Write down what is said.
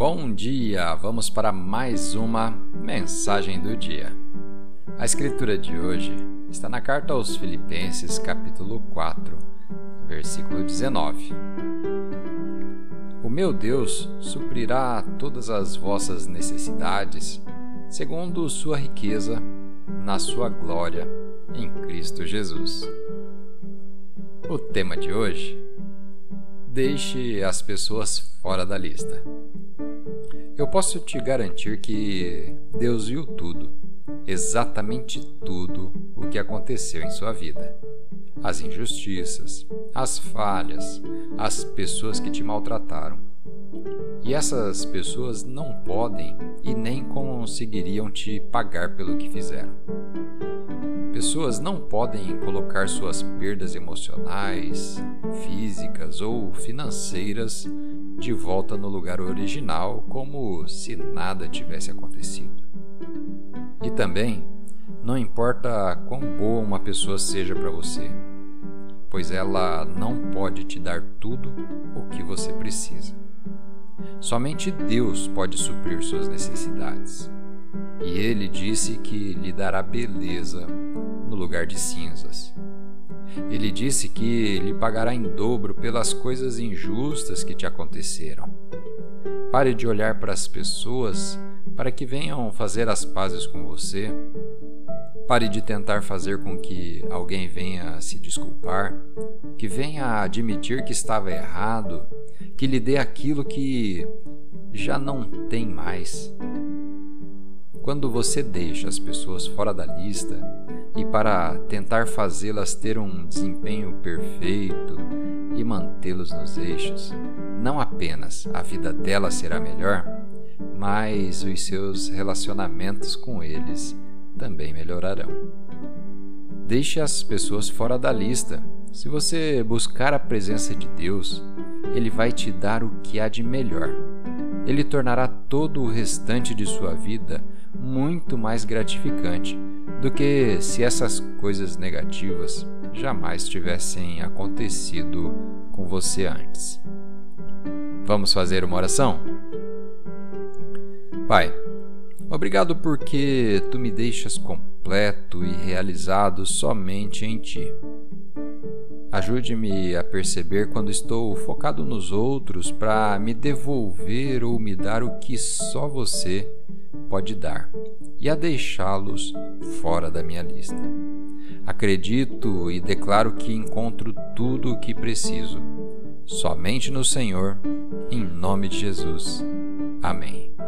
Bom dia! Vamos para mais uma mensagem do dia. A escritura de hoje está na carta aos Filipenses, capítulo 4, versículo 19. O meu Deus suprirá todas as vossas necessidades, segundo sua riqueza, na sua glória, em Cristo Jesus. O tema de hoje deixe as pessoas fora da lista. Eu posso te garantir que Deus viu tudo, exatamente tudo o que aconteceu em sua vida. As injustiças, as falhas, as pessoas que te maltrataram. E essas pessoas não podem e nem conseguiriam te pagar pelo que fizeram. Pessoas não podem colocar suas perdas emocionais, físicas ou financeiras de volta no lugar original como se nada tivesse acontecido. E também, não importa quão boa uma pessoa seja para você, pois ela não pode te dar tudo o que você precisa. Somente Deus pode suprir suas necessidades. E ele disse que lhe dará beleza no lugar de cinzas. Ele disse que lhe pagará em dobro pelas coisas injustas que te aconteceram. Pare de olhar para as pessoas para que venham fazer as pazes com você. Pare de tentar fazer com que alguém venha se desculpar, que venha admitir que estava errado, que lhe dê aquilo que já não tem mais. Quando você deixa as pessoas fora da lista e para tentar fazê-las ter um desempenho perfeito e mantê-los nos eixos, não apenas a vida delas será melhor, mas os seus relacionamentos com eles também melhorarão. Deixe as pessoas fora da lista. Se você buscar a presença de Deus, Ele vai te dar o que há de melhor. Ele tornará todo o restante de sua vida muito mais gratificante do que se essas coisas negativas jamais tivessem acontecido com você antes. Vamos fazer uma oração? Pai, obrigado porque tu me deixas completo e realizado somente em ti. Ajude-me a perceber quando estou focado nos outros para me devolver ou me dar o que só você pode dar e a deixá-los fora da minha lista. Acredito e declaro que encontro tudo o que preciso, somente no Senhor, em nome de Jesus. Amém.